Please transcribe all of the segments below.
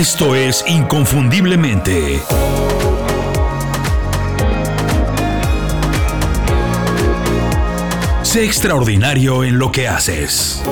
Esto es Inconfundiblemente. Sé extraordinario en lo que haces.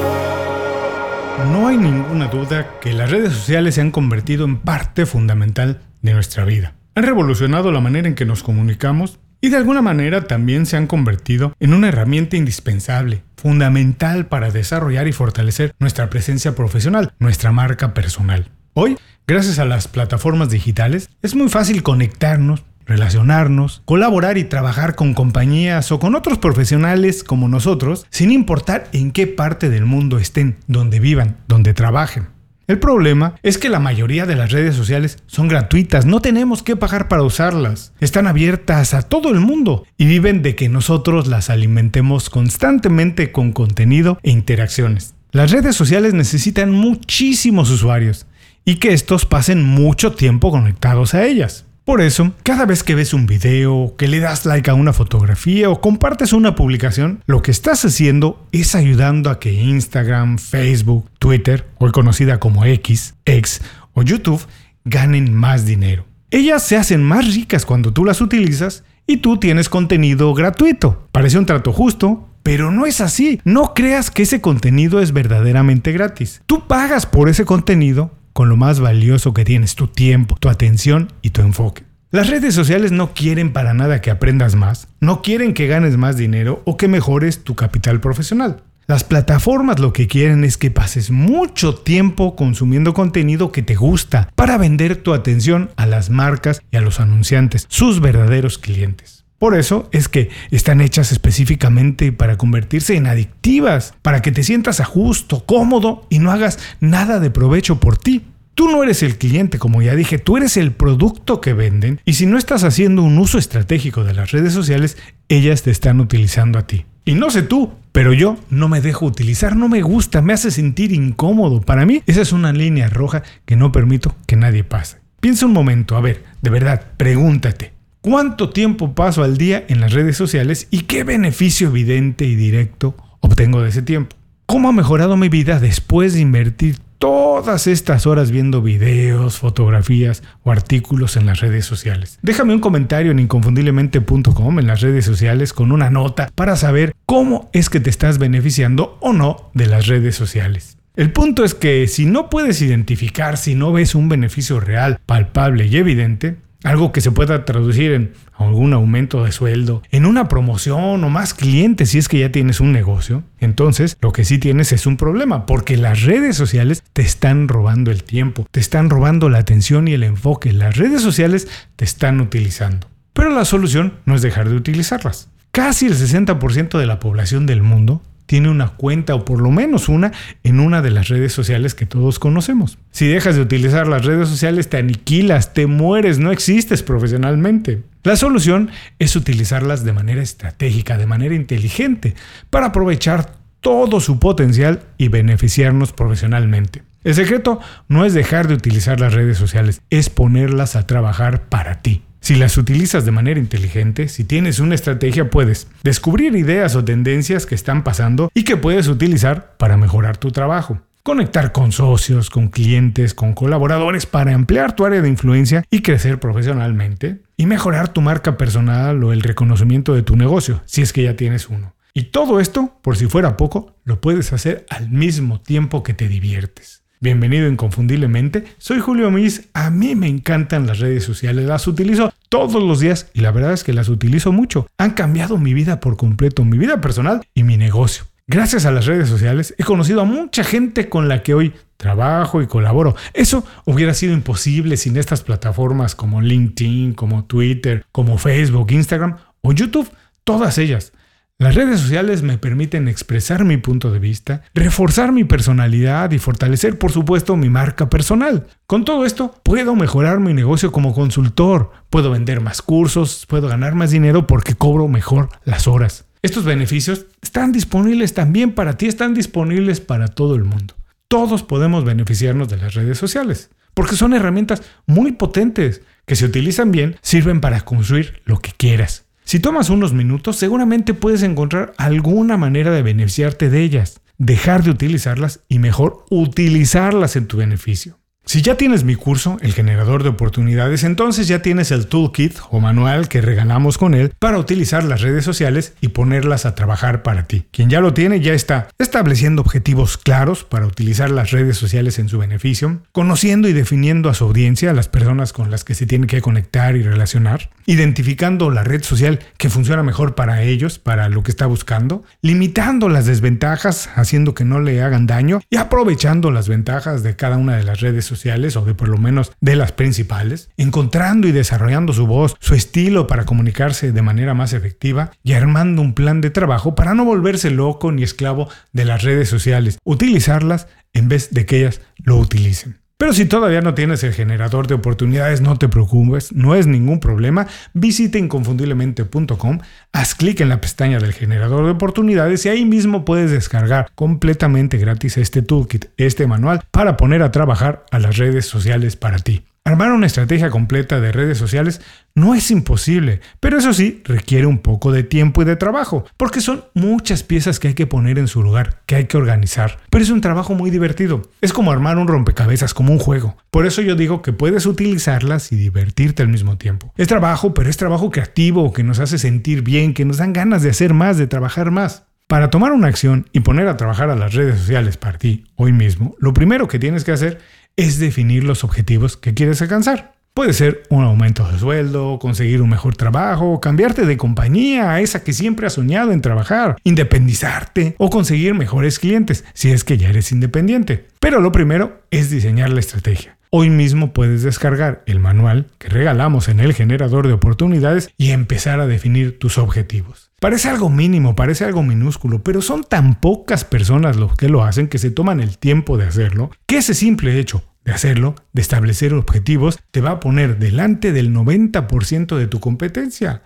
No hay ninguna duda que las redes sociales se han convertido en parte fundamental de nuestra vida. Han revolucionado la manera en que nos comunicamos y de alguna manera también se han convertido en una herramienta indispensable, fundamental para desarrollar y fortalecer nuestra presencia profesional, nuestra marca personal. Hoy, gracias a las plataformas digitales, es muy fácil conectarnos, relacionarnos, colaborar y trabajar con compañías o con otros profesionales como nosotros, sin importar en qué parte del mundo estén, donde vivan, donde trabajen. El problema es que la mayoría de las redes sociales son gratuitas, no tenemos que pagar para usarlas. Están abiertas a todo el mundo y viven de que nosotros las alimentemos constantemente con contenido e interacciones. Las redes sociales necesitan muchísimos usuarios y que estos pasen mucho tiempo conectados a ellas. Por eso, cada vez que ves un video, que le das like a una fotografía o compartes una publicación, lo que estás haciendo es ayudando a que Instagram, Facebook, Twitter, hoy conocida como X, X o YouTube, ganen más dinero. Ellas se hacen más ricas cuando tú las utilizas y tú tienes contenido gratuito. Parece un trato justo, pero no es así. No creas que ese contenido es verdaderamente gratis. Tú pagas por ese contenido con lo más valioso que tienes, tu tiempo, tu atención y tu enfoque. Las redes sociales no quieren para nada que aprendas más, no quieren que ganes más dinero o que mejores tu capital profesional. Las plataformas lo que quieren es que pases mucho tiempo consumiendo contenido que te gusta para vender tu atención a las marcas y a los anunciantes, sus verdaderos clientes. Por eso es que están hechas específicamente para convertirse en adictivas, para que te sientas a justo, cómodo y no hagas nada de provecho por ti. Tú no eres el cliente, como ya dije, tú eres el producto que venden y si no estás haciendo un uso estratégico de las redes sociales, ellas te están utilizando a ti. Y no sé tú, pero yo no me dejo utilizar, no me gusta, me hace sentir incómodo. Para mí, esa es una línea roja que no permito que nadie pase. Piensa un momento, a ver, de verdad, pregúntate, ¿cuánto tiempo paso al día en las redes sociales y qué beneficio evidente y directo obtengo de ese tiempo? ¿Cómo ha mejorado mi vida después de invertir todas estas horas viendo videos, fotografías o artículos en las redes sociales. Déjame un comentario en inconfundiblemente.com en las redes sociales con una nota para saber cómo es que te estás beneficiando o no de las redes sociales. El punto es que si no puedes identificar, si no ves un beneficio real, palpable y evidente, algo que se pueda traducir en algún aumento de sueldo, en una promoción o más clientes si es que ya tienes un negocio, entonces lo que sí tienes es un problema, porque las redes sociales te están robando el tiempo, te están robando la atención y el enfoque, las redes sociales te están utilizando. Pero la solución no es dejar de utilizarlas. Casi el 60% de la población del mundo tiene una cuenta o por lo menos una en una de las redes sociales que todos conocemos. Si dejas de utilizar las redes sociales te aniquilas, te mueres, no existes profesionalmente. La solución es utilizarlas de manera estratégica, de manera inteligente, para aprovechar todo su potencial y beneficiarnos profesionalmente. El secreto no es dejar de utilizar las redes sociales, es ponerlas a trabajar para ti. Si las utilizas de manera inteligente, si tienes una estrategia, puedes descubrir ideas o tendencias que están pasando y que puedes utilizar para mejorar tu trabajo. Conectar con socios, con clientes, con colaboradores para ampliar tu área de influencia y crecer profesionalmente. Y mejorar tu marca personal o el reconocimiento de tu negocio, si es que ya tienes uno. Y todo esto, por si fuera poco, lo puedes hacer al mismo tiempo que te diviertes. Bienvenido inconfundiblemente, soy Julio Mis, a mí me encantan las redes sociales, las utilizo todos los días y la verdad es que las utilizo mucho. Han cambiado mi vida por completo, mi vida personal y mi negocio. Gracias a las redes sociales he conocido a mucha gente con la que hoy trabajo y colaboro. Eso hubiera sido imposible sin estas plataformas como LinkedIn, como Twitter, como Facebook, Instagram o YouTube, todas ellas. Las redes sociales me permiten expresar mi punto de vista, reforzar mi personalidad y fortalecer, por supuesto, mi marca personal. Con todo esto, puedo mejorar mi negocio como consultor, puedo vender más cursos, puedo ganar más dinero porque cobro mejor las horas. Estos beneficios están disponibles también para ti, están disponibles para todo el mundo. Todos podemos beneficiarnos de las redes sociales, porque son herramientas muy potentes que si utilizan bien sirven para construir lo que quieras. Si tomas unos minutos, seguramente puedes encontrar alguna manera de beneficiarte de ellas, dejar de utilizarlas y mejor utilizarlas en tu beneficio. Si ya tienes mi curso, el generador de oportunidades, entonces ya tienes el toolkit o manual que regalamos con él para utilizar las redes sociales y ponerlas a trabajar para ti. Quien ya lo tiene ya está estableciendo objetivos claros para utilizar las redes sociales en su beneficio, conociendo y definiendo a su audiencia, a las personas con las que se tiene que conectar y relacionar, identificando la red social que funciona mejor para ellos, para lo que está buscando, limitando las desventajas, haciendo que no le hagan daño y aprovechando las ventajas de cada una de las redes sociales o de por lo menos de las principales, encontrando y desarrollando su voz, su estilo para comunicarse de manera más efectiva y armando un plan de trabajo para no volverse loco ni esclavo de las redes sociales, utilizarlas en vez de que ellas lo utilicen. Pero si todavía no tienes el generador de oportunidades, no te preocupes, no es ningún problema. Visita inconfundiblemente.com, haz clic en la pestaña del generador de oportunidades y ahí mismo puedes descargar completamente gratis este toolkit, este manual, para poner a trabajar a las redes sociales para ti. Armar una estrategia completa de redes sociales no es imposible, pero eso sí requiere un poco de tiempo y de trabajo, porque son muchas piezas que hay que poner en su lugar, que hay que organizar. Pero es un trabajo muy divertido. Es como armar un rompecabezas, como un juego. Por eso yo digo que puedes utilizarlas y divertirte al mismo tiempo. Es trabajo, pero es trabajo creativo, que nos hace sentir bien, que nos dan ganas de hacer más, de trabajar más. Para tomar una acción y poner a trabajar a las redes sociales para ti hoy mismo, lo primero que tienes que hacer es definir los objetivos que quieres alcanzar. Puede ser un aumento de sueldo, conseguir un mejor trabajo, cambiarte de compañía a esa que siempre has soñado en trabajar, independizarte o conseguir mejores clientes si es que ya eres independiente. Pero lo primero es diseñar la estrategia. Hoy mismo puedes descargar el manual que regalamos en el generador de oportunidades y empezar a definir tus objetivos. Parece algo mínimo, parece algo minúsculo, pero son tan pocas personas los que lo hacen que se toman el tiempo de hacerlo, que ese simple hecho de hacerlo, de establecer objetivos, te va a poner delante del 90% de tu competencia.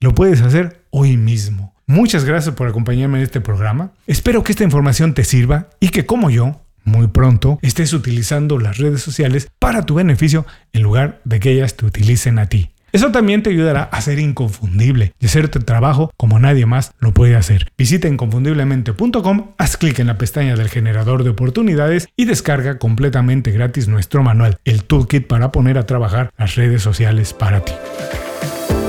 Lo puedes hacer hoy mismo. Muchas gracias por acompañarme en este programa. Espero que esta información te sirva y que como yo, muy pronto, estés utilizando las redes sociales para tu beneficio en lugar de que ellas te utilicen a ti. Eso también te ayudará a ser inconfundible y hacer tu trabajo como nadie más lo puede hacer. Visita inconfundiblemente.com, haz clic en la pestaña del generador de oportunidades y descarga completamente gratis nuestro manual, el toolkit para poner a trabajar las redes sociales para ti.